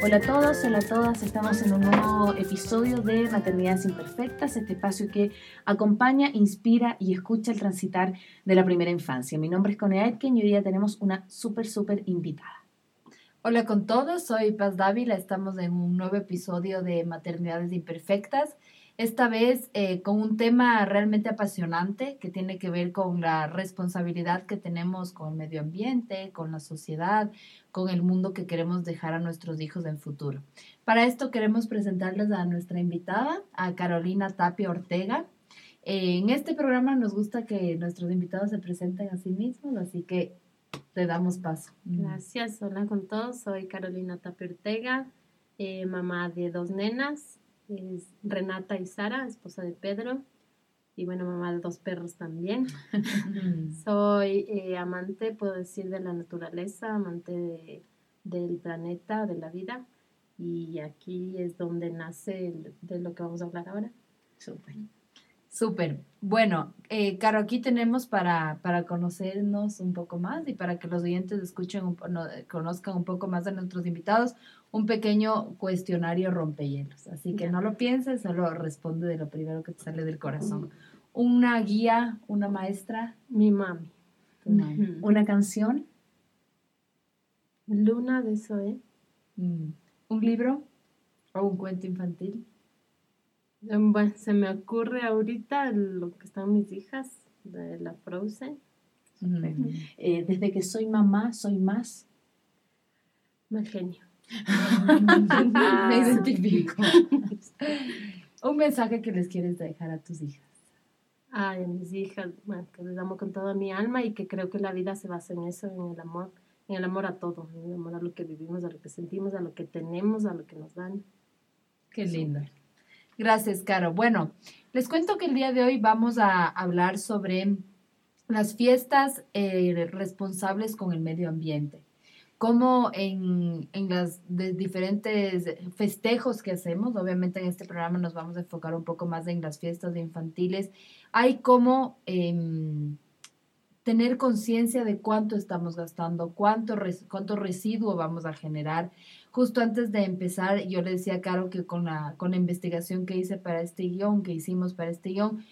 Hola a todos, hola a todas, estamos en un nuevo episodio de Maternidades Imperfectas, este espacio que acompaña, inspira y escucha el transitar de la primera infancia. Mi nombre es Conea Aitken y hoy día tenemos una súper, súper invitada. Hola con todos, soy Paz Dávila, estamos en un nuevo episodio de Maternidades Imperfectas esta vez eh, con un tema realmente apasionante que tiene que ver con la responsabilidad que tenemos con el medio ambiente, con la sociedad, con el mundo que queremos dejar a nuestros hijos en futuro. Para esto queremos presentarles a nuestra invitada, a Carolina Tapia Ortega. en este programa nos gusta que nuestros invitados se presenten a sí mismos, así que te damos paso. Gracias, hola con todos, soy Carolina Tapia Ortega, eh, mamá de dos nenas, es Renata y Sara, esposa de Pedro, y bueno, mamá de dos perros también. Soy eh, amante, puedo decir, de la naturaleza, amante del planeta, de la vida, y aquí es donde nace de lo que vamos a hablar ahora. Súper. Súper. Bueno, eh, Caro, aquí tenemos para, para conocernos un poco más y para que los oyentes escuchen, un, conozcan un poco más de nuestros invitados, un pequeño cuestionario rompehielos. Así que no lo pienses, solo responde de lo primero que te sale del corazón. Una guía, una maestra. Mi mami. Una canción. Luna de Zoe. Mm. Un libro o un cuento infantil. Em, bueno, se me ocurre ahorita lo que están mis hijas de la Frozen. Eh, desde que soy mamá, soy más. Más genio. me identifico. Un mensaje que les quieres dejar a tus hijas. Ay, a mis hijas, bueno, que les amo con toda mi alma y que creo que la vida se basa en eso, en el amor, en el amor a todo, en el amor a lo que vivimos, a lo que sentimos, a lo que tenemos, a lo que nos dan. Qué lindo. Gracias, Caro. Bueno, les cuento que el día de hoy vamos a hablar sobre las fiestas eh, responsables con el medio ambiente. Cómo en, en las diferentes festejos que hacemos, obviamente en este programa nos vamos a enfocar un poco más en las fiestas infantiles, hay cómo em, tener conciencia de cuánto estamos gastando, cuánto, cuánto residuo vamos a generar. Justo antes de empezar, yo le decía a Caro que con la, con la investigación que hice para este guion, que hicimos para este guion,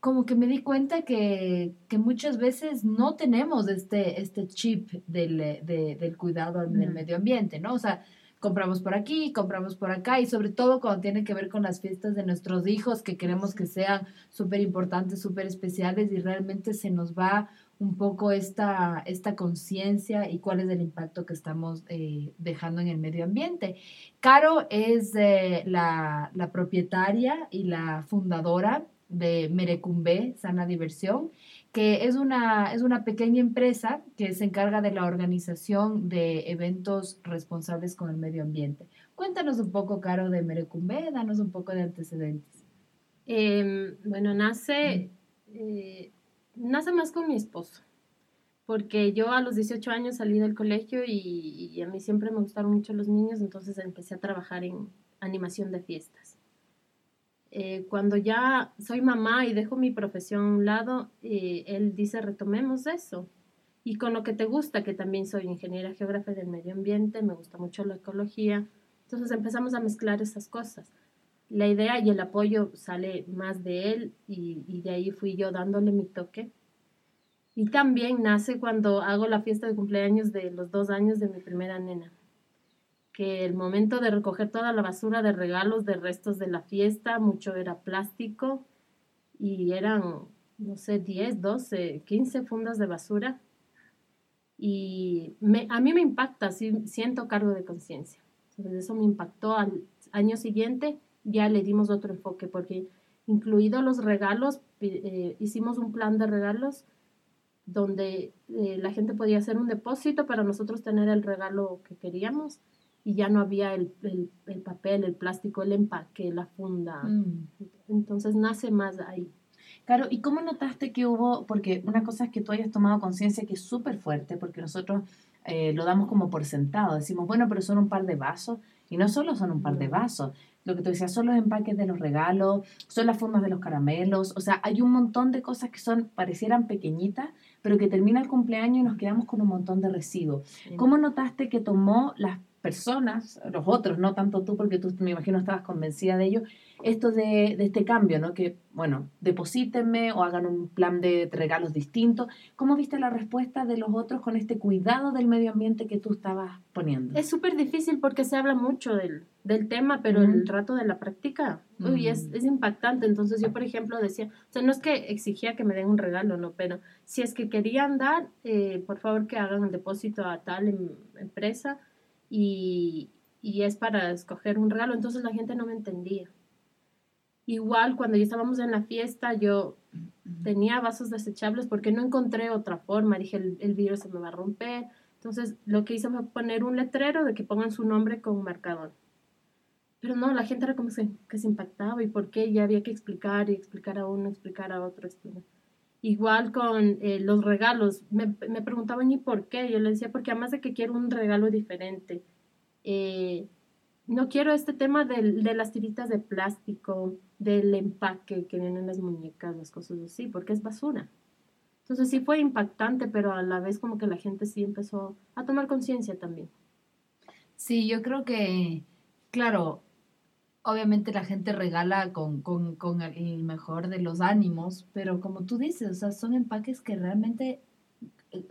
como que me di cuenta que, muchas veces no tenemos este, este chip del, del cuidado del medio ambiente, ¿no? O sea, compramos por aquí, compramos por acá y sobre todo cuando tiene que ver con las fiestas de nuestros hijos que queremos que sean súper importantes, súper especiales y realmente se nos va un poco esta, esta conciencia y cuál es el impacto que estamos eh, dejando en el medio ambiente. Caro es eh, la, propietaria y la fundadora de Merecumbe, Sana Diversión, que es una, es una pequeña empresa que se encarga de la organización de eventos responsables con el medio ambiente. Cuéntanos un poco, Caro, de Merecumbe, danos un poco de antecedentes. Em, bueno, nace nace más con mi esposo, porque yo a los 18 años salí del colegio y, a mí siempre me gustaron mucho los niños, entonces empecé a trabajar en animación de fiestas. Eh, cuando ya soy mamá y dejo mi profesión a un lado, eh, él dice, retomemos eso. Y con lo que te gusta, que también soy ingeniera geógrafa del medio ambiente, me gusta mucho la ecología, entonces empezamos a mezclar esas cosas la idea y el apoyo sale más de él y, de ahí fui yo dándole mi toque. Y también nace cuando hago la fiesta de cumpleaños de los dos años de mi primera nena, que el momento de recoger toda la basura de regalos, de restos de la fiesta, mucho era plástico y eran, no sé, 10, 12, 15 fundas de basura. Y a mí me impacta, siento cargo de conciencia. Entonces eso me impactó al año siguiente ya le dimos otro enfoque, porque incluido los regalos, eh, hicimos un plan de regalos donde eh, la gente podía hacer un depósito para nosotros tener el regalo que queríamos y ya no había el, papel, el plástico, el empaque, la funda. Mm. Entonces nace más ahí. Claro, ¿y cómo notaste que hubo? Porque una cosa es que tú hayas tomado conciencia que es súper fuerte, porque nosotros eh, lo damos como por sentado. Decimos, bueno, pero son un par de vasos. Y no solo son un par de vasos, lo que tú decías, son los empaques de los regalos, son las formas de los caramelos, o sea, hay un montón de cosas que son, parecieran pequeñitas, pero que termina el cumpleaños y nos quedamos con un montón de residuos. ¿Cómo notaste que tomó las personas, los otros, no tanto tú, porque tú me imagino estabas convencida de ello, esto de, de este cambio, ¿no? Que, bueno, deposítenme o hagan un plan de regalos distintos. ¿Cómo viste la respuesta de los otros con este cuidado del medio ambiente que tú estabas poniendo? Es súper difícil porque se habla mucho del, del tema, pero el rato de la práctica, uy, es, es, impactante. Entonces yo, por ejemplo, decía, o sea, no es que exigía que me den un regalo, no, pero si es que querían dar, eh, por favor que hagan el depósito a tal em, empresa y, y es para escoger un regalo. Entonces la gente no me entendía. Igual cuando ya estábamos en la fiesta, yo tenía vasos desechables porque no encontré otra forma. Dije, el, el vidrio se me va a romper. Entonces, lo que hice fue poner un letrero de que pongan su nombre con marcador. Pero no, la gente era como que, se impactaba y por qué ya había que explicar y explicar a uno, explicar a otro. Igual con eh, los regalos, me, me, preguntaban y por qué. Yo le decía, porque además de que quiero un regalo diferente, eh, no quiero este tema de, de las tiritas de plástico, del empaque que vienen las muñecas, las cosas así, porque es basura. Entonces sí fue impactante, pero a la vez como que la gente sí empezó a tomar conciencia también. Sí, yo creo que, claro, obviamente la gente regala con, con, con el mejor de los ánimos, pero como tú dices, o sea, son empaques que realmente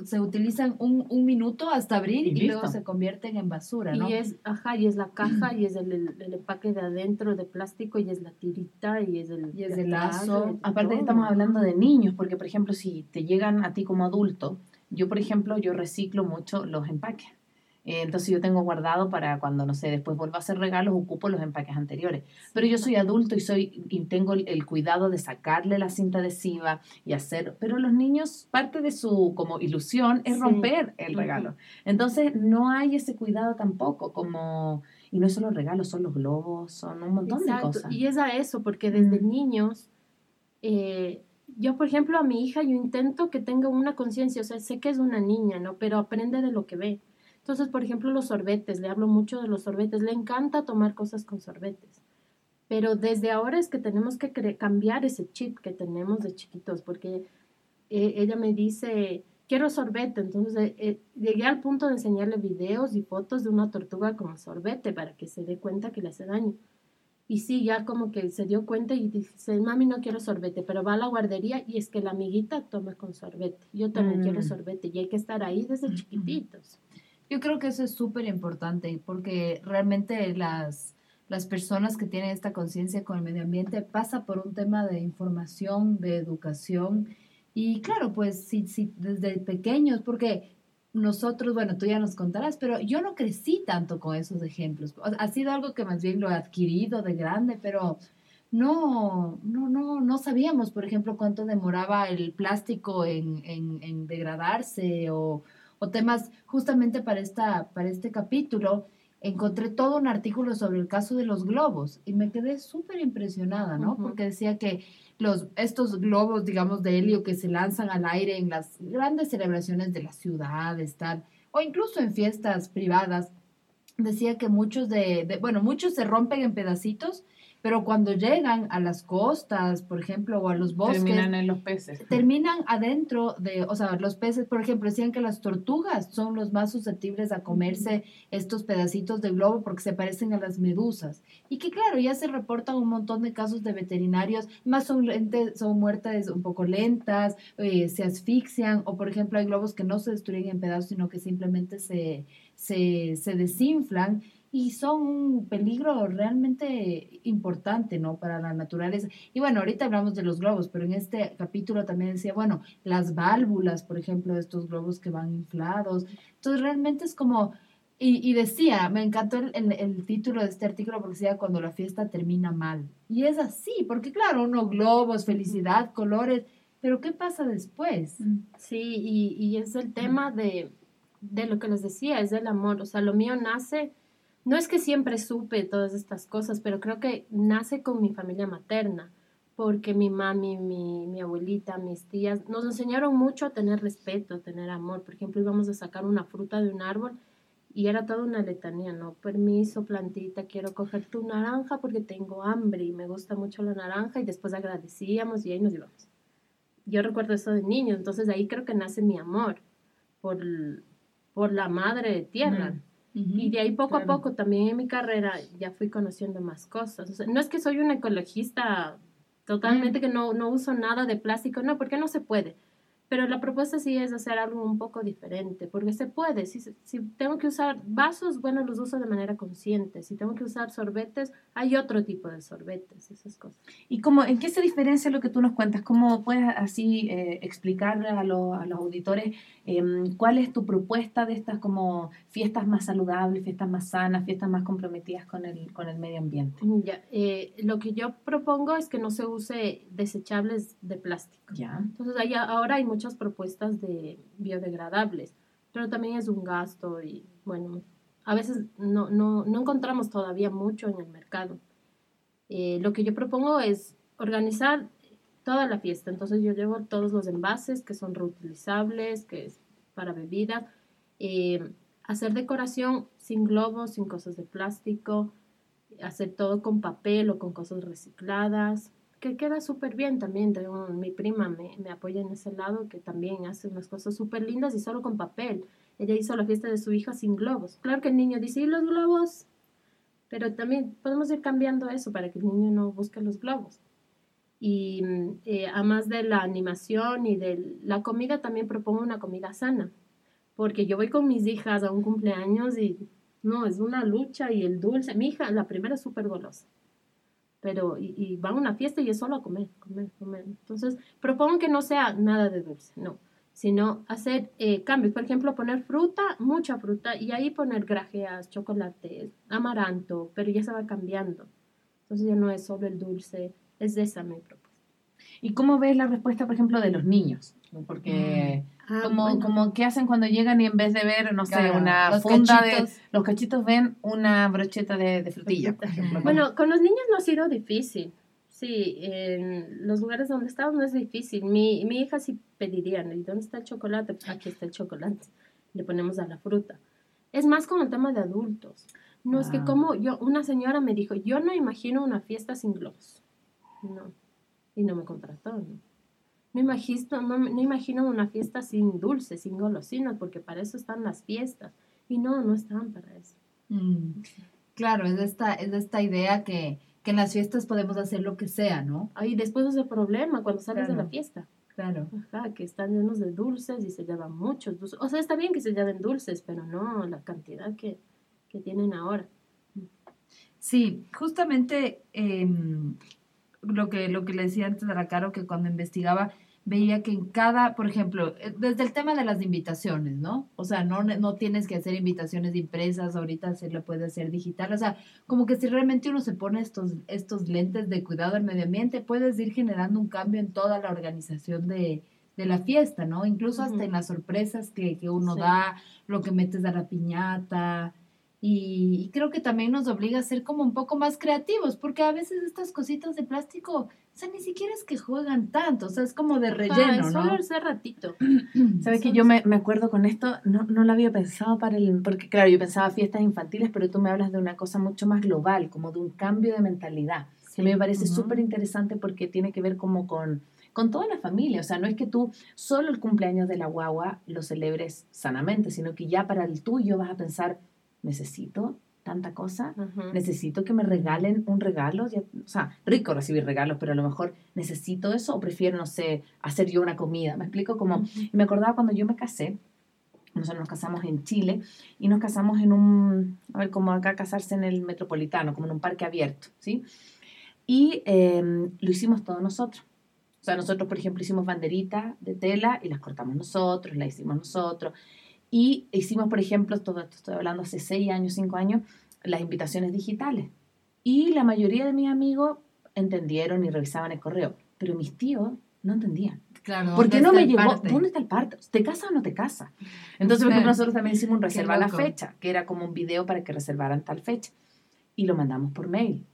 se utilizan un, un minuto hasta abrir y, luego se convierten en basura, ¿no? Y es, ajá, y es la caja, y es el, el, empaque de adentro de plástico, y es la tirita, y es el, y es el lazo. Aparte que estamos hablando de niños, porque por ejemplo, si te llegan a ti como adulto, yo por ejemplo, yo reciclo mucho los empaques. Eh, entonces yo tengo guardado para cuando, no sé, después vuelva a hacer regalos, ocupo los empaques anteriores. Pero yo soy adulto y, soy, y tengo el, cuidado de sacarle la cinta adhesiva y hacer, pero los niños, parte de su como ilusión es romper el regalo. Entonces no hay ese cuidado tampoco, como, y no solo regalos, son los globos, son un montón de cosas. Y es a eso, porque desde niños... Eh, yo, por ejemplo, a mi hija, yo intento que tenga una conciencia, o sea, sé que es una niña, ¿no? Pero aprende de lo que ve. Entonces, por ejemplo, los sorbetes, le hablo mucho de los sorbetes, le encanta tomar cosas con sorbetes. Pero desde ahora es que tenemos que cambiar ese chip que tenemos de chiquitos, porque eh, ella me dice, quiero sorbete. Entonces eh, eh, llegué al punto de enseñarle videos y fotos de una tortuga con sorbete para que se dé cuenta que le hace daño. Y sí, ya como que se dio cuenta y dice, mami, no quiero sorbete, pero va a la guardería y es que la amiguita toma con sorbete. Yo también quiero mm. sorbete y hay que estar ahí desde chiquititos. Yo creo que eso es súper importante porque realmente las, las personas que tienen esta conciencia con el medio ambiente pasa por un tema de información, de educación y claro, pues sí, sí, desde pequeños, porque nosotros, bueno, tú ya nos contarás, pero yo no crecí tanto con esos ejemplos. Ha sido algo que más bien lo he adquirido de grande, pero no, no, no, no sabíamos, por ejemplo, cuánto demoraba el plástico en, en, en degradarse o o temas justamente para, esta, para este capítulo, encontré todo un artículo sobre el caso de los globos y me quedé súper impresionada, ¿no? Porque decía que los, estos globos, digamos, de helio que se lanzan al aire en las grandes celebraciones de las ciudades, tal, o incluso en fiestas privadas, decía que muchos de, de bueno, muchos se rompen en pedacitos pero cuando llegan a las costas, por ejemplo, o a los bosques... Terminan en los peces. Terminan adentro de, o sea, los peces, por ejemplo, decían que las tortugas son los más susceptibles a comerse estos pedacitos de globo porque se parecen a las medusas. Y que claro, ya se reportan un montón de casos de veterinarios, más son, son muertes un poco lentas, eh, se asfixian, o por ejemplo hay globos que no se destruyen en pedazos, sino que simplemente se, se, se desinflan y son un peligro realmente importante, ¿no? Para la naturaleza. Y bueno, ahorita hablamos de los globos, pero en este capítulo también decía, bueno, las válvulas, por ejemplo, de estos globos que van inflados. Entonces, realmente es como, y, decía, me encantó el, el, título de este artículo porque decía cuando la fiesta termina mal. Y es así, porque claro, uno globos, felicidad, colores, pero ¿qué pasa después? Sí, y, y es el tema de, de lo que les decía, es del amor. O sea, lo mío nace no es que siempre supe todas estas cosas, pero creo que nace con mi familia materna, porque mi mami, mi, mi abuelita, mis tías nos enseñaron mucho a tener respeto, a tener amor. Por ejemplo, íbamos a sacar una fruta de un árbol y era toda una letanía, ¿no? Permiso, plantita, quiero coger tu naranja porque tengo hambre y me gusta mucho la naranja y después agradecíamos y ahí nos íbamos. Yo recuerdo eso de niño, entonces ahí creo que nace mi amor por, por la madre de tierra. Y de ahí poco a poco también en mi carrera ya fui conociendo más cosas. O sea, no es que soy una ecologista totalmente que no, no uso nada de plástico, no, porque no se puede. Pero la propuesta sí es hacer algo un poco diferente, porque se puede. Si, si tengo que usar vasos, bueno, los uso de manera consciente. Si tengo que usar sorbetes, hay otro tipo de sorbetes, esas cosas. ¿Y cómo, en qué se diferencia lo que tú nos cuentas? ¿Cómo puedes así eh, explicarle a, los, a los auditores em, cuál es tu propuesta de estas como fiestas más saludables, fiestas más sanas, fiestas más comprometidas con el, con el medio ambiente? Ya, eh, lo que yo propongo es que no se use desechables de plástico. Ya. Entonces, ahí, ahora hay muchas propuestas de biodegradables, pero también es un gasto y bueno, a veces no, no, no encontramos todavía mucho en el mercado. Eh, lo que yo propongo es organizar toda la fiesta. Entonces yo llevo todos los envases que son reutilizables, que es para bebidas, eh, hacer decoración sin globos, sin cosas de plástico, hacer todo con papel o con cosas recicladas, que queda súper bien también. Tengo, mi prima me, me, apoya en ese lado, que también hace unas cosas súper lindas y solo con papel. Ella hizo la fiesta de su hija sin globos. Claro que el niño dice, ¿y los globos? Pero también podemos ir cambiando eso para que el niño no busque los globos. Y eh, además de la animación y de la comida, también propongo una comida sana. Porque yo voy con mis hijas a un cumpleaños y no, es una lucha y el dulce. Mi hija, la primera es súper golosa pero y, y, van a una fiesta y es solo a comer, comer, comer. Entonces, propongo que no sea nada de dulce, no, sino hacer eh, cambios. Por ejemplo, poner fruta, mucha fruta, y ahí poner grajeas, chocolates, amaranto, pero ya se va cambiando. Entonces ya no es solo el dulce, es de esa mi propuesta. ¿Y cómo ves la respuesta, por ejemplo, de los niños? Porque... Mm. Ah, como, bueno. como que hacen cuando llegan y en vez de ver, no sé, una funda cachitos. de... Los cachitos ven una brocheta de, de frutilla, por ejemplo. Bueno, con los niños no ha sido difícil. Sí, en los lugares donde estamos no es difícil. Mi, mi hija sí pediría, ¿y dónde está el chocolate? Pues aquí está el chocolate. Le ponemos a la fruta. Es más con el tema de adultos. No, ah. es que como yo, una señora me dijo, yo no imagino una fiesta sin globos. No. Y no me contrató, ¿no? No imagino, no, no imagino una fiesta sin dulces, sin golosinas, porque para eso están las fiestas. Y no, no están para eso. Mm. Claro, es esta, es esta idea que, que en las fiestas podemos hacer lo que sea, ¿no? Y después es el problema cuando sales Claro. de la fiesta. Claro. Ajá, que están llenos de dulces y se llevan muchos dulces. O sea, está bien que se lleven dulces, pero no la cantidad que, que tienen ahora. Sí, justamente eh, lo, que, lo que le decía antes a la Caro, que cuando investigaba veía que en cada, por ejemplo, eh, desde el tema de las invitaciones, ¿no? O sea, no, no tienes que hacer invitaciones impresas, ahorita se lo puede hacer digital, o sea, como que si realmente uno se pone estos, estos lentes de cuidado al medio ambiente, puedes ir generando un cambio en toda la organización de, de la fiesta, ¿no? Incluso hasta Ujú. en las sorpresas que, que uno Sí. da, lo que metes a la piñata. Y, creo que también nos obliga a ser como un poco más creativos, porque a veces estas cositas de plástico, o sea, ni siquiera es que juegan tanto, o sea, es como de relleno, es ¿no? solo ratito. ¿Sabes que yo me, me acuerdo con esto? No, no lo había pensado para el... Porque claro, yo pensaba fiestas infantiles, pero tú me hablas de una cosa mucho más global, como de un cambio de mentalidad. Que me parece Ujú. súper interesante porque tiene que ver como con, con toda la familia. O sea, no es que tú solo el cumpleaños de la guagua lo celebres sanamente, sino que ya para el tuyo vas a pensar, necesito tanta cosa, Ajá. necesito que me regalen un regalo, ya- o sea, rico recibir regalos, pero a lo mejor necesito eso o prefiero, no sé, hacer yo una comida. ¿Me explico? Como, y me acordaba cuando yo me casé, nosotros nos casamos en Chile y nos casamos en un, a ver, como acá casarse en el metropolitano, como en un parque abierto, ¿sí? Y eh, lo hicimos todos nosotros. O sea, nosotros, por ejemplo, hicimos banderitas de tela y las cortamos nosotros, las hicimos nosotros. Y hicimos, por ejemplo, todo esto estoy hablando hace seis años, cinco años, las invitaciones digitales. Y la mayoría de mis amigos entendieron y revisaban el correo, pero mis tíos no entendían. Claro. ¿Por qué ¿dónde no me llegó? ¿Dónde está el parte? ¿Te casa o no te casa? Entonces, por ejemplo, nosotros también hicimos un reserva a la fecha, que era como un video para que reservaran tal fecha. Y lo mandamos por mail.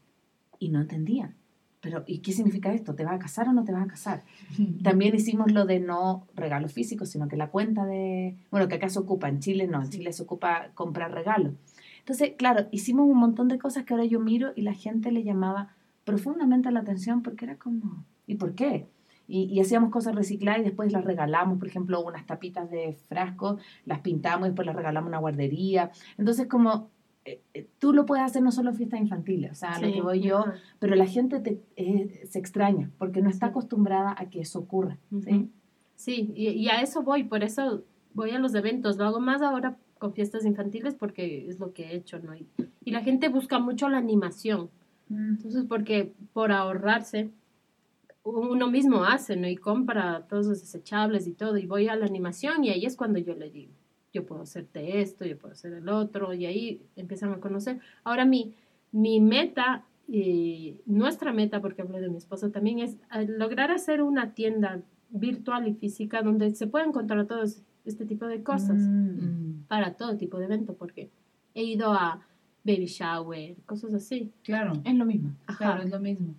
Y no entendían. Pero, ¿y qué significa esto? ¿Te vas a casar o no te vas a casar? También hicimos lo de no regalos físicos, sino que la cuenta de... Bueno, que acá se ocupa, en Chile no, en Chile se ocupa comprar regalos. Entonces, claro, hicimos un montón de cosas que ahora yo miro y la gente le llamaba profundamente la atención porque era como, ¿y por qué? Y, y, hacíamos cosas recicladas y después las regalamos, por ejemplo, unas tapitas de frasco, las pintamos y después las regalamos a una guardería. Entonces, como tú lo puedes hacer no solo en fiestas infantiles, o sea, lo que voy yo, pero la gente te, eh, se extraña porque no está acostumbrada a que eso ocurra. Sí, sí y, y, a eso voy, por eso voy a los eventos, lo hago más ahora con fiestas infantiles porque es lo que he hecho, ¿no? Y, y la gente busca mucho la animación. Mm. Entonces, porque por ahorrarse, uno mismo hace, ¿no? Y compra todos los desechables y todo, y voy a la animación y ahí es cuando yo le digo, yo puedo hacerte esto, yo puedo hacer el otro, y ahí empiezan a conocer. Ahora mi, mi meta, y nuestra meta, porque hablo de mi esposo también, es eh, lograr hacer una tienda virtual y física donde se pueda encontrar todo este tipo de cosas mm. para todo tipo de evento, porque he ido a baby shower, cosas así. Claro, es lo mismo. Claro, es lo mismo.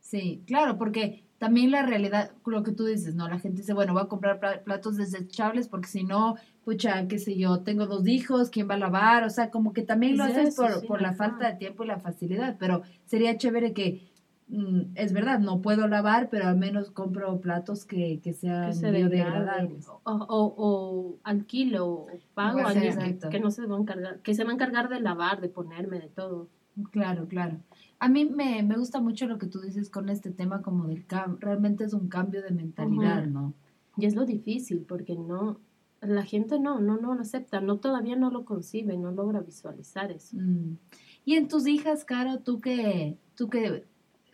Sí, claro, porque también la realidad, lo que tú dices, ¿no? La gente dice, bueno, voy a comprar platos desechables porque si no, pucha, qué sé yo, tengo dos hijos, ¿quién va a lavar? O sea, como que también lo haces por, por la falta de tiempo y la facilidad, pero sería chévere que, mm, es verdad, no puedo lavar, pero al menos compro platos que, que sean biodegradables. O, o, o, alquilo, o pago a alguien que, no se va a encargar, que se va a encargar de lavar, de ponerme, de todo. Claro, claro. A mí me, me, gusta mucho lo que tú dices con este tema como del cambio, realmente es un cambio de mentalidad, ¿no? Y es lo difícil, porque no, la gente no, no, no lo acepta, no todavía no lo concibe, no logra visualizar eso. Mm. Y en tus hijas, Caro, tú que, tú que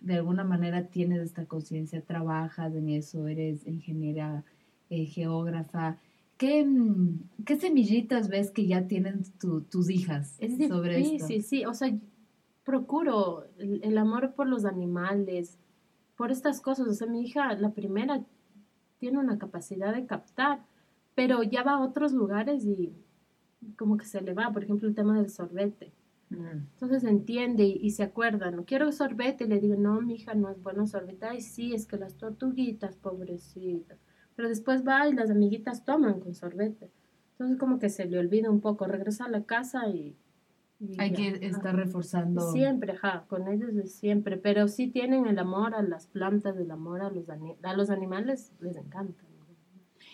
de alguna manera tienes esta conciencia, trabajas en eso, eres ingeniera, eh, geógrafa, ¿qué, mm, ¿qué, semillitas ves que ya tienen tus hijas es sobre esto? Sí, sí, o sea, procuro el, amor por los animales, por estas cosas. O sea, mi hija, la primera, tiene una capacidad de captar, pero ya va a otros lugares y como que se le va, por ejemplo, el tema del sorbete. Mm. Entonces entiende y, se acuerda, no quiero sorbete, y le digo, no, mi hija, no es bueno sorbete, ay, sí, es que las tortuguitas, pobrecitas. Pero después va y las amiguitas toman con sorbete. Entonces como que se le olvida un poco, regresa a la casa y hay que estar reforzando. Siempre, ajá, con ellos de siempre, pero sí tienen el amor a las plantas, el amor a los, a los animales, les encanta.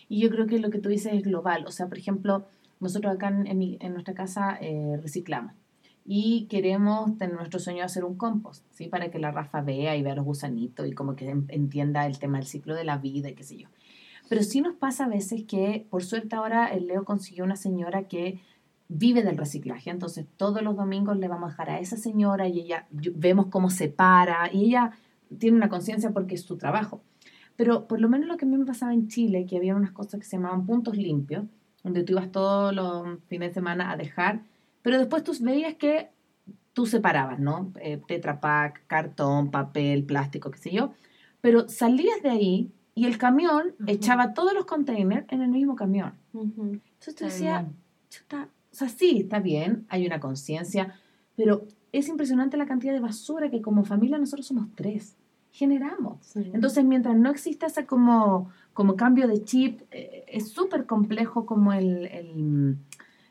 Y yo creo que lo que tú dices es global, o sea, por ejemplo, nosotros acá en, en, nuestra casa eh, reciclamos y queremos tener nuestro sueño hacer un compost, ¿sí? Para que la Rafa vea y vea los gusanitos y como que entienda el tema del ciclo de la vida y qué sé yo. Pero sí nos pasa a veces que, por suerte ahora, el Leo consiguió una señora que vive del reciclaje. Entonces, todos los domingos le vamos a dejar a esa señora y ella vemos cómo se para y ella tiene una conciencia porque es su trabajo. Pero por lo menos lo que a mí me pasaba en Chile, que había unas cosas que se llamaban puntos limpios, donde tú ibas todos los fines de semana a dejar, pero después tú veías que tú separabas, ¿no? Eh, tetra Pak, cartón, papel, plástico, qué sé yo, pero salías de ahí y el camión echaba todos los containers en el mismo camión. Entonces tú decías, chuta, o sea, sí, está bien, hay una conciencia, pero es impresionante la cantidad de basura que como familia nosotros somos tres, generamos. Entonces, mientras no exista ese como, como cambio de chip, eh, es súper complejo como el, el,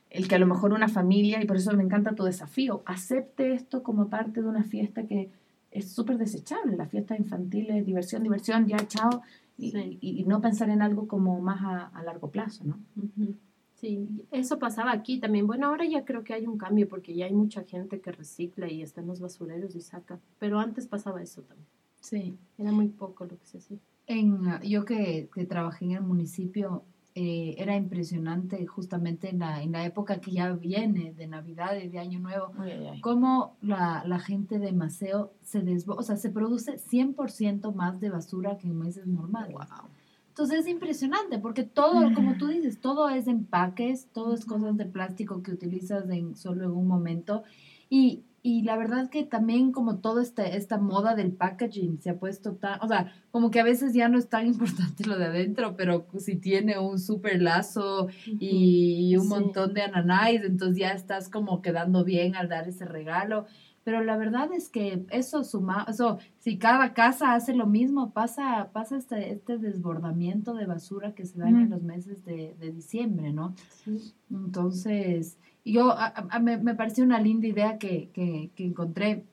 el, que a lo mejor una familia, y por eso me encanta tu desafío, acepte esto como parte de una fiesta que es súper desechable. La fiesta infantil es diversión, diversión, ya chao, y, y, no pensar en algo como más a, a largo plazo, ¿no? Sí, eso pasaba aquí también. Bueno, ahora ya creo que hay un cambio porque ya hay mucha gente que recicla y está en los basureros y saca. Pero antes pasaba eso también. Sí. Era muy poco lo que se hacía. En, ah, yo que, que trabajé en el municipio, eh, era impresionante justamente en la, en la época que ya viene de Navidad y de Año Nuevo, cómo la, la, gente de Maceo se desbo o sea, se produce 100% más de basura que en meses normales. Wow. Entonces es impresionante porque todo, como tú dices, todo es empaques, todo es cosas de plástico que utilizas en, solo en un momento. Y, y la verdad que también como toda esta, esta moda del packaging se ha puesto tan, o sea, como que a veces ya no es tan importante lo de adentro, pero si tiene un super lazo y un montón de ananáis, entonces ya estás como quedando bien al dar ese regalo. Pero la verdad es que eso suma, eso, si cada casa hace lo mismo, pasa, pasa este, este desbordamiento de basura que se da en los meses de, diciembre, ¿no? Entonces, yo, me, me pareció una linda idea que, que, que encontré,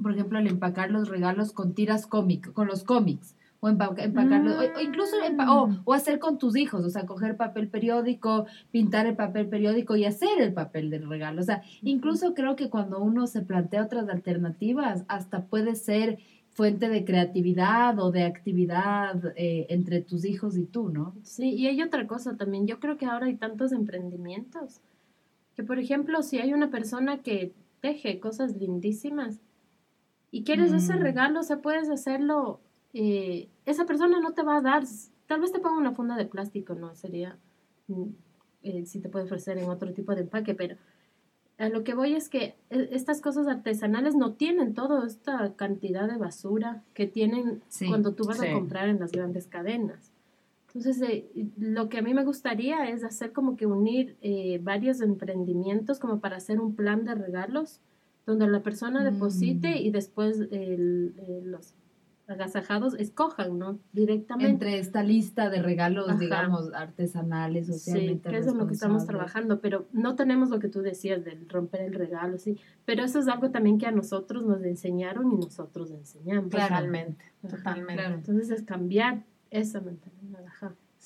por ejemplo, el empacar los regalos con tiras cómicas, con los cómics o empacarlo, o, incluso o, Mm. o hacer con tus hijos, o sea, coger papel periódico, pintar el papel periódico y hacer el papel del regalo. O sea, incluso creo que cuando uno se plantea otras alternativas, hasta puede ser fuente de creatividad o de actividad eh, entre tus hijos y tú, ¿no? Sí, y hay otra cosa también. Yo creo que ahora hay tantos emprendimientos que, por ejemplo, si hay una persona que teje cosas lindísimas y quieres hacer Mm. regalo, o sea, puedes hacerlo. Eh, esa persona no te va a dar, tal vez te ponga una funda de plástico, ¿no? Sería, mm, eh, si te puede ofrecer en otro tipo de empaque, pero a lo que voy es que eh, estas cosas artesanales no tienen toda esta cantidad de basura que tienen Sí, cuando tú vas sí. a comprar en las grandes cadenas. Entonces, eh, lo que a mí me gustaría es hacer como que unir eh, varios emprendimientos como para hacer un plan de regalos donde la persona deposite Mm. y después el- los agasajados escojan, ¿no? Directamente. Entre esta lista de regalos, Ajá. digamos, artesanales, Sí, socialmente que es lo que estamos trabajando, pero no tenemos lo que tú decías del romper el regalo, sí, pero eso es algo también que a nosotros nos enseñaron y nosotros enseñamos. Claro. Totalmente, claro. Entonces es cambiar esa mentalidad.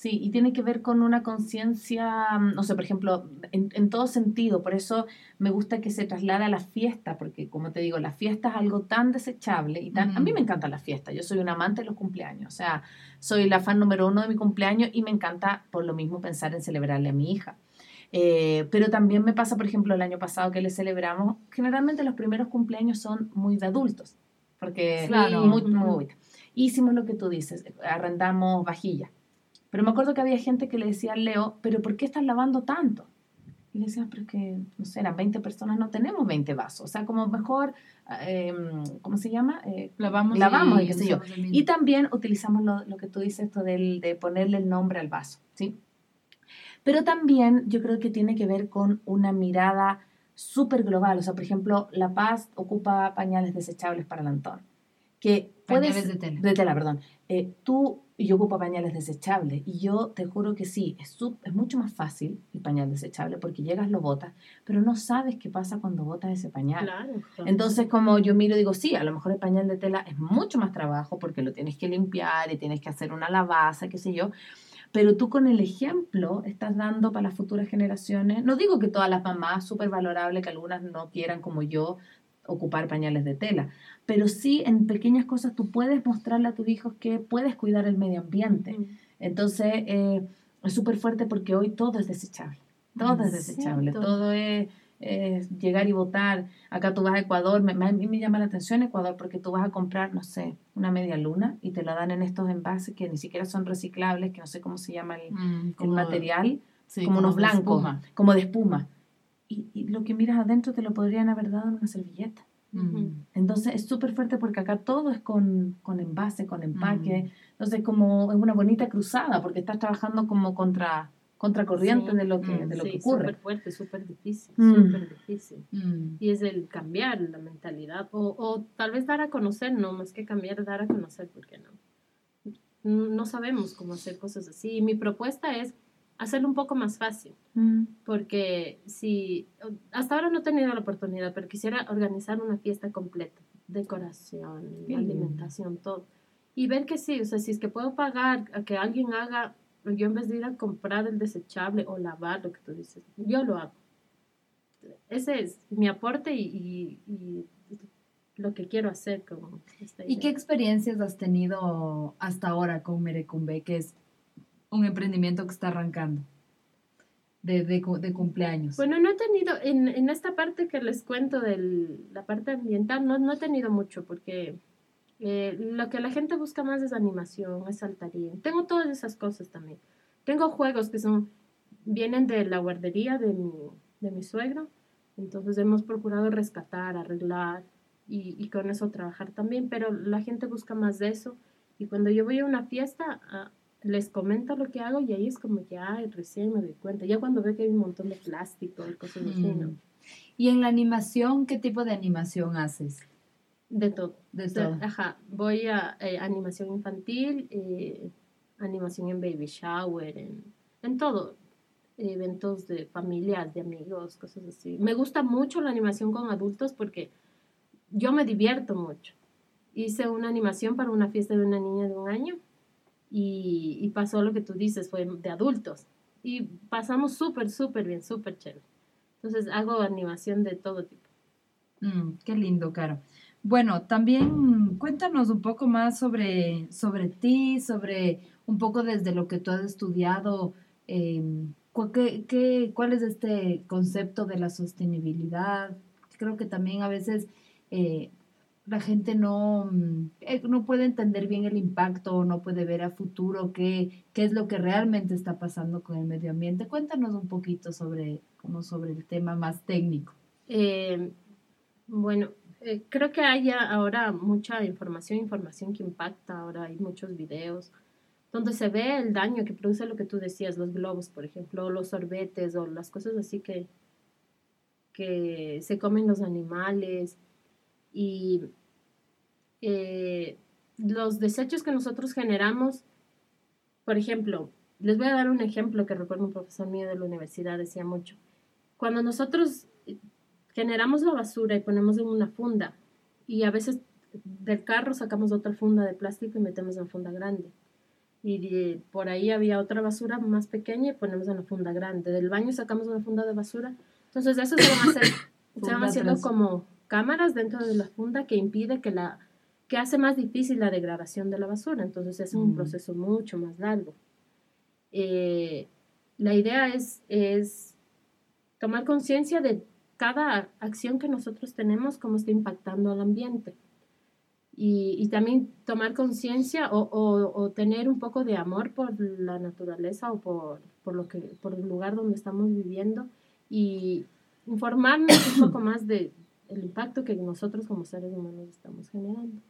Sí, y tiene que ver con una conciencia, mm, no sé, por ejemplo, en, en todo sentido. Por eso me gusta que se traslada a la fiesta, porque como te digo, la fiesta es algo tan desechable y tan... A mí me encanta la fiesta, yo soy un amante de los cumpleaños, o sea, soy la fan número uno de mi cumpleaños y me encanta por lo mismo pensar en celebrarle a mi hija. Eh, pero también me pasa, por ejemplo, el año pasado que le celebramos, generalmente los primeros cumpleaños son muy de adultos, porque Claro. muy, muy, hicimos lo que tú dices, arrendamos vajilla. Pero me acuerdo que había gente que le decía al Leo, pero ¿por qué estás lavando tanto? Y le decía, pero es que, no sé, eran 20 personas, no tenemos 20 vasos. O sea, como mejor, eh, ¿cómo se llama? Eh, Lavamos, Lavamos y qué sé yo. y también utilizamos lo, lo que tú dices, esto del, de ponerle el nombre al vaso, ¿sí? Pero también yo creo que tiene que ver con una mirada súper global. O sea, por ejemplo, La Paz ocupa pañales desechables para el Antón. Que puedes, Pañales de tela. de tela, perdón. Eh, tú yo ocupo pañales desechables y yo te juro que sí, es, sup- es mucho más fácil el pañal desechable porque llegas, lo botas, pero no sabes qué pasa cuando botas ese pañal. Claro. claro. Entonces, como yo miro, digo, sí, a lo mejor el pañal de tela es mucho más trabajo porque lo tienes que limpiar y tienes que hacer una lavaza, qué sé yo. Pero tú con el ejemplo estás dando para las futuras generaciones. No digo que todas las mamás, súper valorable que algunas no quieran como yo ocupar pañales de tela, pero sí en pequeñas cosas tú puedes mostrarle a tus hijos que puedes cuidar el medio ambiente. Mm. Entonces, eh, es súper fuerte porque hoy todo es desechable. Todo es desechable. todo. todo es, llegar y votar. Acá tú vas a Ecuador, me, me- a mí me llama la atención Ecuador porque tú vas a comprar, no sé, una media luna y te la dan en estos envases que ni siquiera son reciclables, que no sé cómo se llama el, Mm, el como- material, sí, como unos blancos, como de espuma. Y, y lo que miras adentro te lo podrían haber dado en una servilleta. Mm. Entonces es súper fuerte porque acá todo es con, con envase, con empaque. Mm. Entonces como es una bonita cruzada porque estás trabajando como contra contracorriente Sí. de lo que, Mm, de lo sí, que ocurre. súper fuerte, súper difícil, Mm. súper difícil. Mm. Y es el cambiar la mentalidad, o, o tal vez dar a conocer, no más que cambiar, dar a conocer, porque no. No no sabemos cómo hacer cosas así. Y mi propuesta es hacerlo un poco más fácil, Mm. porque si hasta ahora no he tenido la oportunidad, pero quisiera organizar una fiesta completa, decoración, alimentación, todo. Y ver que sí, o sea, si es que puedo pagar a que alguien haga, yo en vez de ir a comprar el desechable o lavar lo que tú dices, yo lo hago. Ese es mi aporte y, y- y lo que quiero hacer con esta ¿Y idea. qué experiencias has tenido hasta ahora con Merecumbe, que es un emprendimiento que está arrancando de, de, de cumpleaños? Bueno, no he tenido, en, en esta parte que les cuento de la parte ambiental, no, no he tenido mucho porque eh, lo que la gente busca más es animación, es saltarín. Tengo todas esas cosas también. Tengo juegos que son, vienen de la guardería de mi, de mi suegro, entonces hemos procurado rescatar, arreglar y, y con eso trabajar también, pero la gente busca más de eso y cuando yo voy a una fiesta... ah, les comento lo que hago y ahí es como que, ay, recién me doy cuenta. Ya cuando veo que hay un montón de plástico y cosas así, ¿no? Mm. ¿Y en la animación, qué tipo de animación haces? De todo. De todo. Ajá, voy a eh, animación infantil, eh, animación en baby shower, en, en todo. Eventos de familias, de amigos, cosas así. Me gusta mucho la animación con adultos porque yo me divierto mucho. Hice una animación para una fiesta de una niña de un año y, pasó lo que tú dices, fue de adultos. Y pasamos súper, súper bien, súper chévere. Entonces hago animación de todo tipo. Mm, qué lindo, Caro. Bueno, también cuéntanos un poco más sobre, sobre ti, sobre un poco desde lo que tú has estudiado, em, ¿qué, qué, cuál es este concepto de la sostenibilidad? Creo que también a veces eh, la gente no, mm, eh, no puede entender bien el impacto, no puede ver a futuro qué, qué es lo que realmente está pasando con el medio ambiente. Cuéntanos un poquito sobre, como sobre el tema más técnico. Eh, bueno, eh, creo que hay ahora mucha información, información que impacta, ahora hay muchos videos donde se ve el daño que produce lo que tú decías, los globos, por ejemplo, los sorbetes o las cosas así que, que se comen los animales y eh, los desechos que nosotros generamos, por ejemplo, les voy a dar un ejemplo que recuerdo un profesor mío de la universidad decía mucho. Cuando nosotros generamos la basura y ponemos en una funda y a veces del carro sacamos otra funda de plástico y metemos en funda grande. Y por ahí había otra basura más pequeña y ponemos en la funda grande. Del baño sacamos una funda de basura. Entonces eso se van, a hacer, se van haciendo como cámaras dentro de la funda que impide que la que hace más difícil la degradación de la basura. Entonces es un mm. proceso mucho más largo. Eh, la idea es, es tomar conciencia de cada acción que nosotros tenemos, cómo está impactando al ambiente. Y, y también tomar conciencia o, o, tener un poco de amor por la naturaleza o por, por, lo que, por el lugar donde estamos viviendo y informarnos un poco más del el impacto que nosotros como seres humanos estamos generando.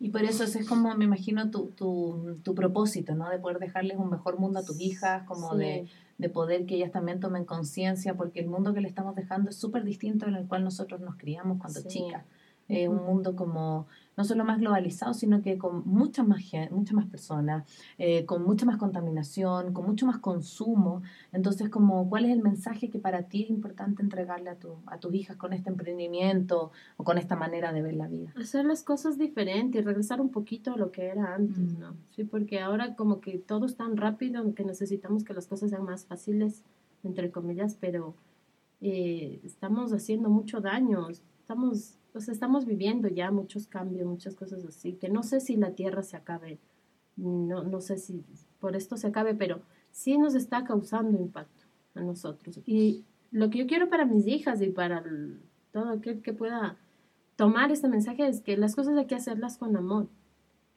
Y por eso ese es como, me imagino, tu, tu, tu, propósito, ¿no? De poder dejarles un mejor mundo a tus hijas, como de, de, poder que ellas también tomen conciencia, porque el mundo que le estamos dejando es súper distinto en el cual nosotros nos criamos cuando chicas. Eh, un mundo como no solo más globalizado, sino que con muchas más, muchas más personas, eh, con mucha más contaminación, con mucho más consumo. Entonces, como, ¿cuál es el mensaje que para ti es importante entregarle a, tu, a tus hijas con este emprendimiento o con esta manera de ver la vida? Hacer las cosas diferentes y regresar un poquito a lo que era antes, ¿no? Sí, porque ahora como que todo es tan rápido que necesitamos que las cosas sean más fáciles, entre comillas, pero eh, estamos haciendo mucho daño, estamos pues estamos viviendo ya muchos cambios, muchas cosas así, que no sé si la Tierra se acabe, no, no sé si por esto se acabe, pero sí nos está causando impacto a nosotros. Y lo que yo quiero para mis hijas y para todo aquel que pueda tomar este mensaje es que las cosas hay que hacerlas con amor.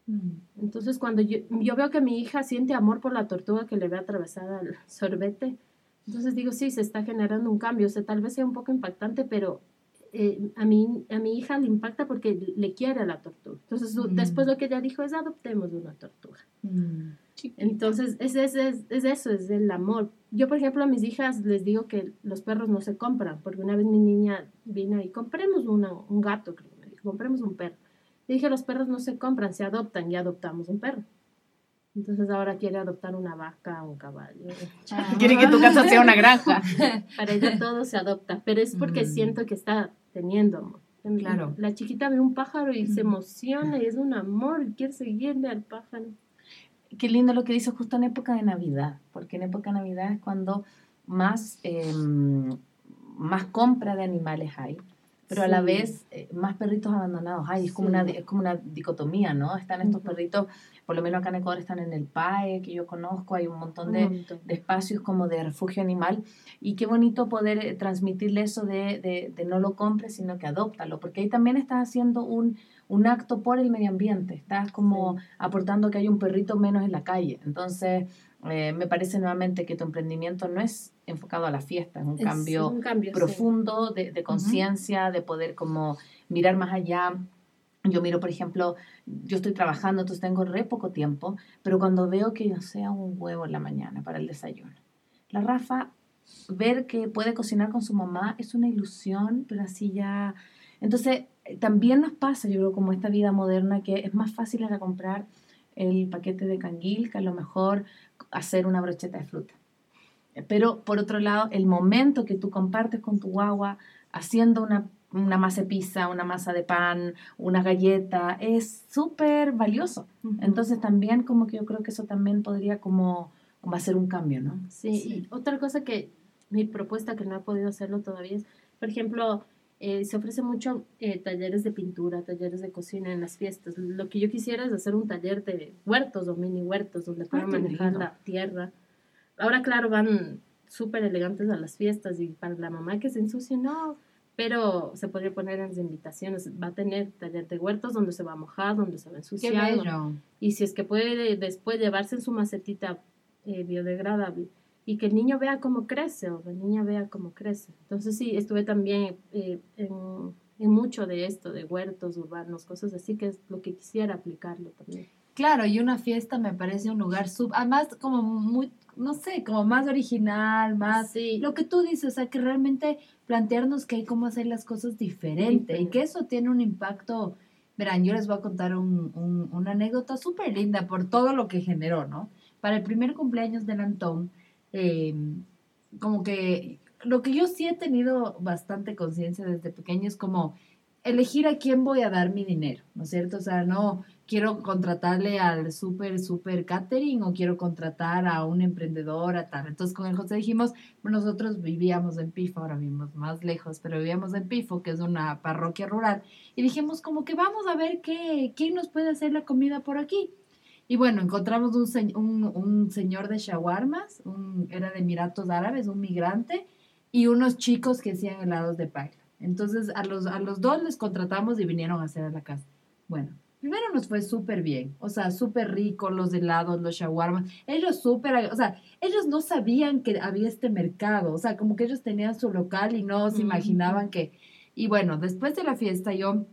Mm. Entonces, cuando yo, yo veo que mi hija siente amor por la tortuga que le ve atravesada al sorbete, entonces digo, sí, se está generando un cambio. O sea, tal vez sea un poco impactante, pero eh, a, mi, a mi hija le impacta porque le quiere a la tortuga. Entonces, mm. después lo que ella dijo es adoptemos una tortuga. Mm. Entonces, es, es, es, es, eso, es el amor. Yo, por ejemplo, a mis hijas les digo que los perros no se compran, porque una vez mi niña vino y compremos una, un gato, creo que me dijo, compremos un perro. Le dije, los perros no se compran, se adoptan y adoptamos un perro. Entonces ahora quiere adoptar una vaca o un caballo. Ah. Quiere que tu casa sea una granja. Para ella todo se adopta, pero es porque mm. siento que está teniendo amor. Claro. La chiquita ve un pájaro y se emociona y es un amor y quiere seguirle al pájaro. Qué lindo lo que dice justo en época de Navidad, porque en época de Navidad es cuando más, em, más compra de animales hay pero a la vez eh, más perritos abandonados hay. Es como, una, es como una dicotomía, ¿no? Están estos perritos, por lo menos acá en Ecuador están en el PAE, que yo conozco, hay un montón de, de espacios como de refugio animal. Y qué bonito poder eh, transmitirle eso de, de, de, no lo compres, sino que adóptalo, porque ahí también estás haciendo un, un acto por el medio ambiente, estás como aportando que hay un perrito menos en la calle. Entonces, eh, me parece nuevamente que tu emprendimiento no es enfocado a la fiesta, es un, cambio, profundo de, de conciencia, de poder como mirar más allá. Yo miro, por ejemplo, yo estoy trabajando, entonces tengo re poco tiempo, pero cuando veo que yo sea un huevo en la mañana para el desayuno, la Rafa, ver que puede cocinar con su mamá es una ilusión, pero así ya... Entonces, también nos pasa, yo creo, como esta vida moderna, que es más fácil ir a comprar el paquete de canguil que a lo mejor hacer una brocheta de fruta. Pero por otro lado, el momento que tú compartes con tu guagua haciendo una una masa de pizza, una masa de pan, una galleta, es súper valioso. Entonces también como que yo creo que eso también podría como, como hacer un cambio, ¿no? Sí, y otra cosa que mi propuesta que no he podido hacerlo todavía es, por ejemplo, eh, se ofrece mucho eh, talleres de pintura, talleres de cocina en las fiestas. Lo que yo quisiera es hacer un taller de huertos o mini huertos donde puedan manejar la tierra. Ahora, claro, van súper elegantes a las fiestas y para la mamá que se ensucie, no, pero se podría poner en las invitaciones. Va a tener taller de huertos donde se va a mojar, donde se va a ensuciar. Y si es que puede después llevarse en su macetita eh, biodegradable y que el niño vea cómo crece o la niña vea cómo crece. Entonces sí, estuve también eh, en, en, mucho de esto, de huertos urbanos, cosas así, que es lo que quisiera aplicarlo también. Claro, y una fiesta me parece un lugar sub, además como muy, no sé, como más original, más sí. lo que tú dices, o sea, que realmente plantearnos que hay cómo hacer las cosas diferente y que eso tiene un impacto. Verán, yo les voy a contar un, un, una anécdota súper linda por todo lo que generó, ¿no? Para el primer cumpleaños del Antón, eh, como que lo que yo sí he tenido bastante conciencia desde pequeño es como elegir a quién voy a dar mi dinero, ¿no es cierto? O sea, no quiero contratarle al super, super catering o quiero contratar a un emprendedor, a tal. Entonces con el José dijimos, nosotros vivíamos en Pifo, ahora vivimos más lejos, pero vivíamos en Pifo, que es una parroquia rural, y dijimos como que vamos a ver qué, quién nos puede hacer la comida por aquí. Y bueno, encontramos un, un, un señor de shawarmas, un, era de Emiratos Árabes, un migrante, y unos chicos que hacían helados de paila. Entonces a los, a los dos les contratamos y vinieron a hacer a la casa. Bueno, primero nos fue súper bien, o sea, súper rico, los helados, los shawarmas, ellos súper, o sea, ellos no sabían que había este mercado, o sea, como que ellos tenían su local y no se imaginaban que, y bueno, después de la fiesta yo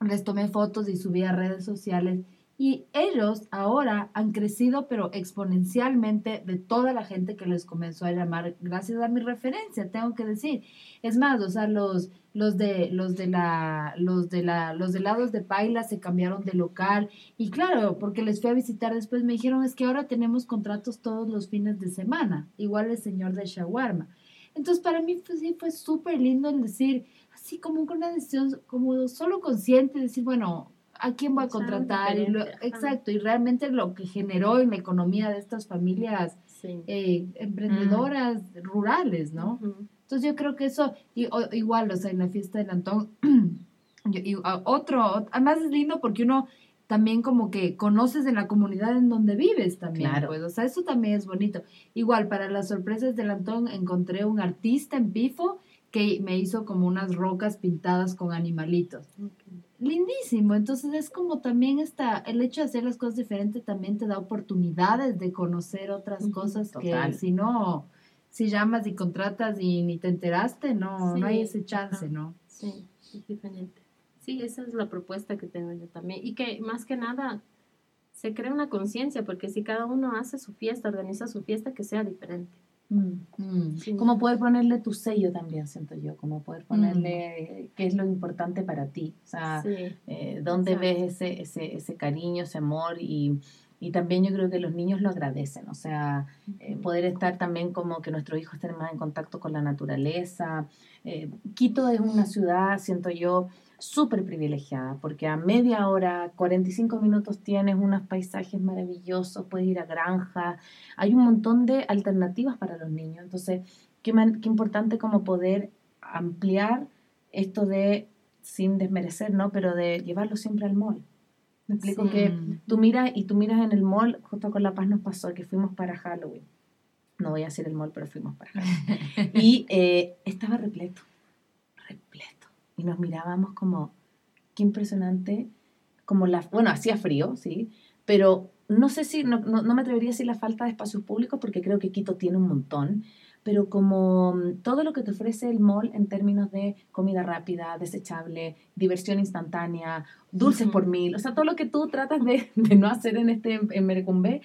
les tomé fotos y subí a redes sociales y ellos ahora han crecido, pero exponencialmente de toda la gente que les comenzó a llamar, gracias a mi referencia, tengo que decir. Es más, o sea, los, los de, los de la, los de la, los de lados de Paila se cambiaron de local. Y claro, porque les fui a visitar después, me dijeron, es que ahora tenemos contratos todos los fines de semana, igual el señor de Shawarma. Entonces, para mí pues, sí fue súper lindo el decir, así como con una decisión, como solo consciente, decir, bueno, a quién voy a contratar. Y exacto, y realmente lo que generó en la economía de estas familias eh, emprendedoras rurales, ¿no? Entonces yo creo que eso, y, igual, o sea, en la fiesta del Antón, y, otro, además es lindo porque uno también como que conoces en la comunidad en donde vives también, claro. pues, o sea, eso también es bonito. Igual, para las sorpresas del Antón encontré un artista en Pifo que me hizo como unas rocas pintadas con animalitos lindísimo. Entonces es como también está, el hecho de hacer las cosas diferentes también te da oportunidades de conocer otras cosas que si no, si llamas y contratas y ni te enteraste, no, no hay ese chance, ¿no? Sí, es diferente. Sí, esa es la propuesta que tengo yo también. Y que más que nada se crea una conciencia, porque si cada uno hace su fiesta, organiza su fiesta, que sea diferente. Mm, mm. Como poder ponerle tu sello también, siento yo, como poder ponerle qué es lo importante para ti, o sea, eh, dónde ves ese, ese, ese cariño, ese amor y, y, también yo creo que los niños lo agradecen, o sea, eh, poder estar también como que nuestros hijos estén más en contacto con la naturaleza. Eh, Quito es una ciudad, siento yo, súper privilegiada, porque a media hora, 45 minutos tienes unos paisajes maravillosos, puedes ir a granja, hay un montón de alternativas para los niños. Entonces, qué, qué importante como poder ampliar esto de, sin desmerecer, ¿no? Pero de llevarlo siempre al mall. Me explico que tú miras y tú miras en el mall, justo con La Paz nos pasó que fuimos para Halloween. No voy a decir el mall, pero fuimos para Halloween. y eh, estaba repleto, repleto y nos mirábamos como, qué impresionante, como la, bueno, hacía frío, sí, pero no sé si, no, no, me atrevería a decir la falta de espacios públicos porque creo que Quito tiene un montón, pero como mm, todo lo que te ofrece el mall en términos de comida rápida, desechable, diversión instantánea, dulces por mil, o sea, todo lo que tú tratas de, de no hacer en este en Merecumbe,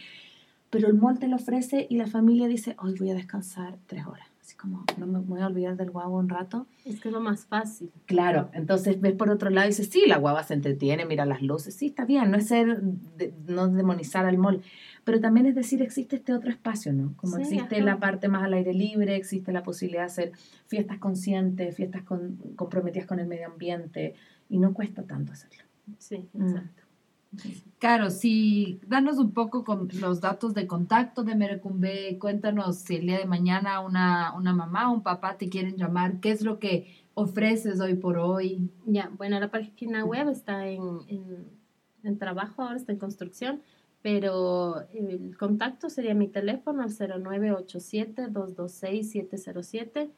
pero el mall te lo ofrece y la familia dice, hoy voy a descansar tres horas como, no me voy a olvidar del guagua un rato. Es que es lo más fácil. Claro, entonces ves por otro lado y dices, sí, la guagua se entretiene, mira las luces, sí, está bien, no es ser, de- no demonizar al mall, pero también es decir, existe este otro espacio, ¿no? Como Sí, existe ajá. la parte más al aire libre, existe la posibilidad de hacer fiestas conscientes, fiestas con- comprometidas con el medio ambiente, y no cuesta tanto hacerlo. Sí, Mm. Claro, sí, danos un poco con los datos de contacto de Merecumbe, cuéntanos si el día de mañana una, una mamá o un papá te quieren llamar, qué es lo que ofreces hoy por hoy. Ya, bueno, la página web está en, en, en trabajo, ahora está en construcción, pero el contacto sería mi teléfono al 0987-226-707.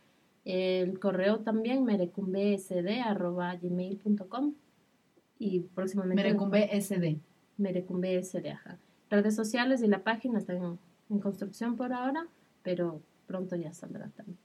El correo también, merecumbesd.gmail.com y próximamente... Merecumbe SD. Merecumbesd, ajá. Redes sociales y la página están en, en construcción por ahora, pero pronto ya saldrá también.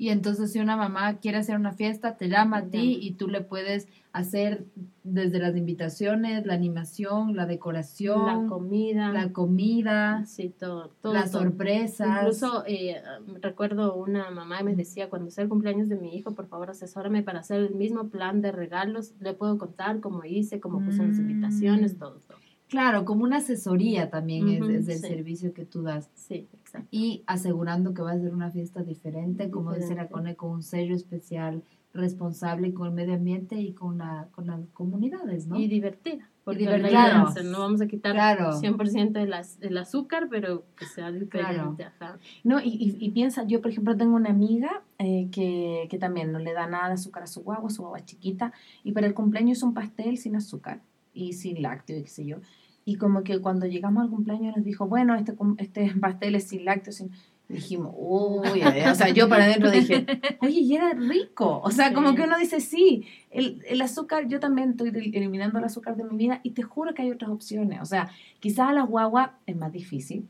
Y entonces si una mamá quiere hacer una fiesta, te llama a ti y tú le puedes hacer desde las invitaciones, la animación, la decoración, La comida, la comida, sí, todo, todo. las todo. sorpresas. Incluso eh, recuerdo una mamá me decía, cuando sea el cumpleaños de mi hijo, por favor asesórame para hacer el mismo plan de regalos. Le puedo contar cómo hice, cómo puse las Mm. invitaciones, todo, todo. Claro, como una asesoría también es- es, el sí. servicio que tú das. Sí, exacto. Y asegurando que va a ser una fiesta diferente, como dice la. Cone, con un sello especial, responsable con el medio ambiente y con, la, con las comunidades, ¿no? Y divertida. Porque divertida. la idea Claro. es, o sea, no vamos a quitar Claro. 100% de las, del azúcar, pero que sea diferente. Ajá. No, y, y, y piensa, yo por ejemplo tengo una amiga eh, que, que también no le da nada de azúcar a su guagua, su guagua es chiquita, y para el cumpleaños hizo un pastel sin azúcar y sin lácteo y qué sé yo. Y como que cuando llegamos al cumpleaños nos dijo, bueno, este, este pastel es sin lácteo, sin... y dijimos, uy, ay, ay". o sea, yo para adentro dije, oye, y era rico. O sea, como Sí. que uno dice, sí, el, el azúcar, yo también estoy el- eliminando el azúcar de mi vida y te juro que hay otras opciones. O sea, quizás a las guaguas es más difícil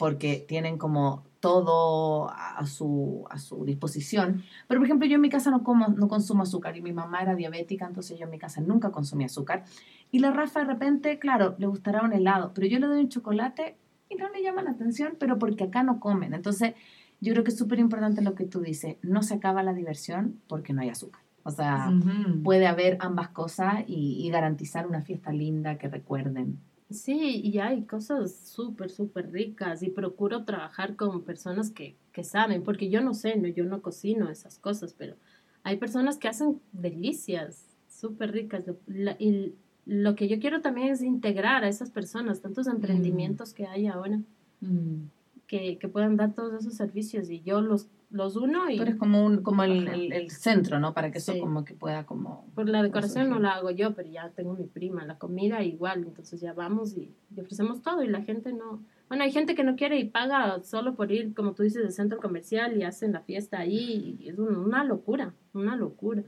porque tienen como todo a su, a su disposición. Pero, por ejemplo, yo en mi casa no, como, no consumo azúcar y mi mamá era diabética, entonces yo en mi casa nunca consumí azúcar. Y la Rafa de repente, claro, le gustará un helado, pero yo le doy un chocolate y no le llama la atención, pero porque acá no comen. Entonces, yo creo que es súper importante lo que tú dices, no se acaba la diversión porque no hay azúcar. O sea, Ujú. puede haber ambas cosas y, y garantizar una fiesta linda que recuerden. Sí, y hay cosas súper, súper ricas y procuro trabajar con personas que, que saben, porque yo no sé, no, yo no cocino esas cosas, pero hay personas que hacen delicias súper ricas. Lo- la- y lo que yo quiero también es integrar a esas personas, tantos emprendimientos que hay ahora, Mm. que, que puedan dar todos esos servicios y yo los, los uno y Tú eres como, un, como el, el, el centro, ¿no? Para que eso Sí. como que pueda como... por la decoración no la hago yo, pero ya tengo mi prima, la comida igual, entonces ya vamos y, y ofrecemos todo y la gente no... Bueno, hay gente que no quiere y paga solo por ir, como tú dices, al centro comercial y hacen la fiesta ahí y es un- una locura, una locura.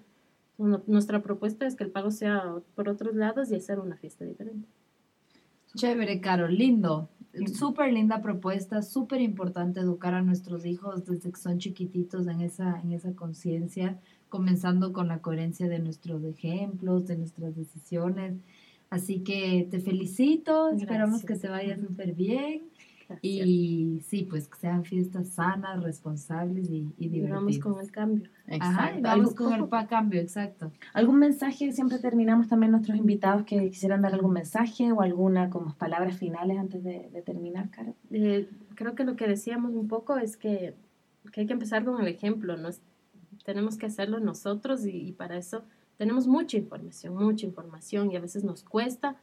Bueno, nuestra propuesta es que el pago sea por otros lados y hacer una fiesta diferente. Chévere, Caro, lindo. Súper linda propuesta, súper importante educar a nuestros hijos desde que son chiquititos en esa, en esa conciencia, comenzando con la coherencia de nuestros ejemplos, de nuestras decisiones. Así que te felicito, esperamos que te vaya súper bien. Y sí, pues que sean fiestas sanas, responsables y, y Y vamos divertidas. con el cambio. Ajá, y Exacto. vamos ¿Algún, con el pa- cambio, exacto. algún mensaje? Siempre terminamos también nuestros invitados que quisieran dar algún mensaje o alguna como palabras finales antes de, de terminar, Caro. Eh, creo que lo que decíamos un poco es que, que hay que empezar con el ejemplo, ¿no? Es- tenemos que hacerlo nosotros y, y para eso tenemos mucha información, mucha información y a veces nos cuesta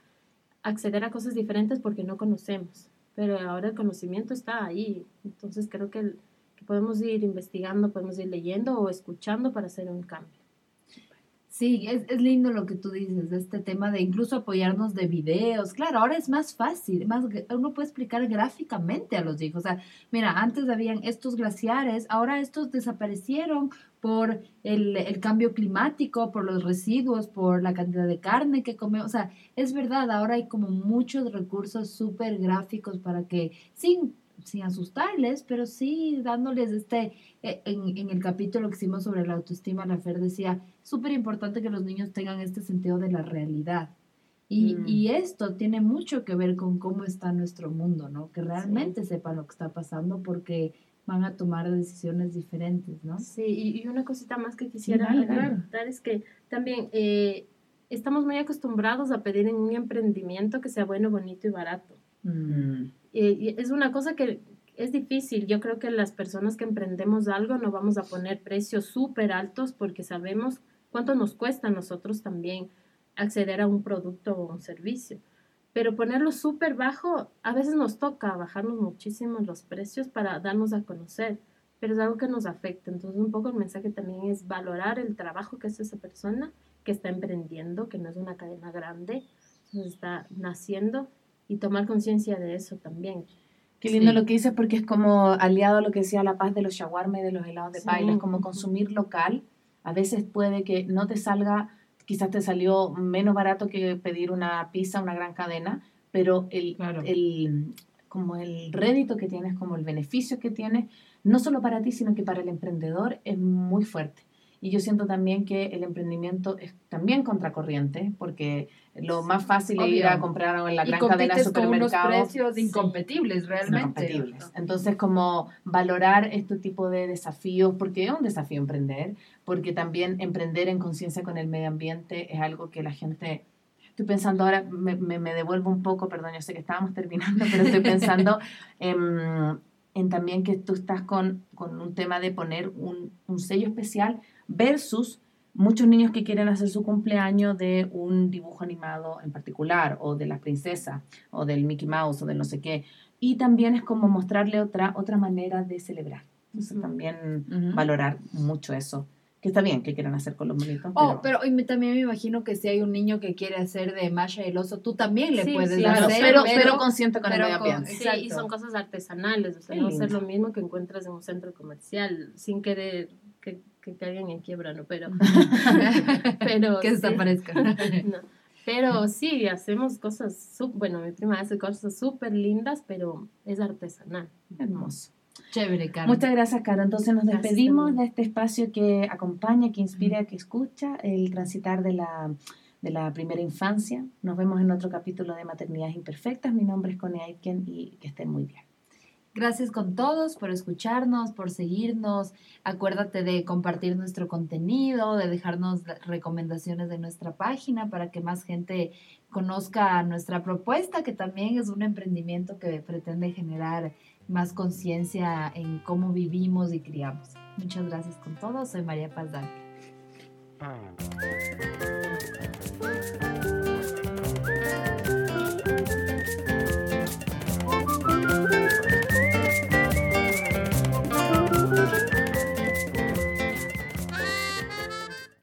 acceder a cosas diferentes porque no conocemos, pero ahora el conocimiento está ahí, entonces creo que, podemos ir investigando, podemos ir leyendo o escuchando para hacer un cambio. Sí, es, es lindo lo que tú dices, este tema de incluso apoyarnos de videos. Claro, ahora es más fácil, más, uno puede explicar gráficamente a los hijos. O sea, mira, antes habían estos glaciares, ahora estos desaparecieron por el, el cambio climático, por los residuos, por la cantidad de carne que comemos. O sea, es verdad, ahora hay como muchos recursos súper gráficos para que, sin, sin asustarles, pero sí dándoles este, eh, en, en el capítulo que hicimos sobre la autoestima, la Fer decía, súper importante que los niños tengan este sentido de la realidad. Y, Mm. y esto tiene mucho que ver con cómo está nuestro mundo, ¿no? Que realmente sepan lo que está pasando porque van a tomar decisiones diferentes, ¿no? Sí, y, y una cosita más que quisiera dale, dale. comentar es que también eh, estamos muy acostumbrados a pedir en un emprendimiento que sea bueno, bonito y barato. Mm. Es una cosa que es difícil. Yo creo que las personas que emprendemos algo no vamos a poner precios súper altos porque sabemos cuánto nos cuesta a nosotros también acceder a un producto o un servicio. Pero ponerlo súper bajo, a veces nos toca bajarnos muchísimo los precios para darnos a conocer, pero es algo que nos afecta. Entonces, un poco el mensaje también es valorar el trabajo que hace esa persona que está emprendiendo, que no es una cadena grande, entonces está naciendo y tomar conciencia de eso también. Qué lindo Sí. lo que dices porque es como aliado a lo que decía La Paz de los shawarma y de los helados de Sí. paila. Es como consumir local. A veces puede que no te salga, quizás te salió menos barato que pedir una pizza, una gran cadena, pero el, Claro. el, como el rédito que tienes, como el beneficio que tienes, no solo para ti, sino que para el emprendedor es muy fuerte. Y yo siento también que el emprendimiento es también contracorriente, porque lo más fácil es ir Obvio. a comprar en la gran cadena de compites con unos supermercados precios Sí. incompetibles realmente. compatibles. Entonces, como valorar este tipo de desafíos, porque es un desafío emprender, porque también emprender en conciencia con el medio ambiente es algo que la gente... Estoy pensando ahora, me, me, me devuelvo un poco, perdón, yo sé que estábamos terminando, pero estoy pensando en, en también que tú estás con, con un tema de poner un, un sello especial versus muchos niños que quieren hacer su cumpleaños de un dibujo animado en particular, o de la princesa, o del Mickey Mouse, o del no sé qué. Y también es como mostrarle otra, otra manera de celebrar. Entonces Ujú. también Ujú. valorar mucho eso. Que está bien que quieran hacer con los monitos, Oh, pero... pero y me- también me imagino que si hay un niño que quiere hacer de Masha el oso, tú también le Sí, puedes sí, Claro, hacer, pero, pero consciente con pero el medio con- ambiente. Sí, Exacto. y son cosas artesanales, o sea, no va a ser lindo. lo mismo que encuentras en un centro comercial, sin querer que, caigan en quiebra, ¿no? Pero, pero que sí. desaparezca. No. Pero sí, hacemos cosas, bueno, mi prima hace cosas súper lindas, pero es artesanal. Hermoso. Chévere, Carmen. Muchas gracias, Caro. Entonces nos despedimos de este espacio que acompaña, que inspira, que escucha el transitar de la, de la primera infancia. Nos vemos en otro capítulo de Maternidades Imperfectas. Mi nombre es Connie Aitken y que estén muy bien. Gracias con todos por escucharnos, por seguirnos. Acuérdate de compartir nuestro contenido, de dejarnos recomendaciones de nuestra página para que más gente conozca nuestra propuesta, que también es un emprendimiento que pretende generar más conciencia en cómo vivimos y criamos. Muchas gracias con todos. Soy María Paz.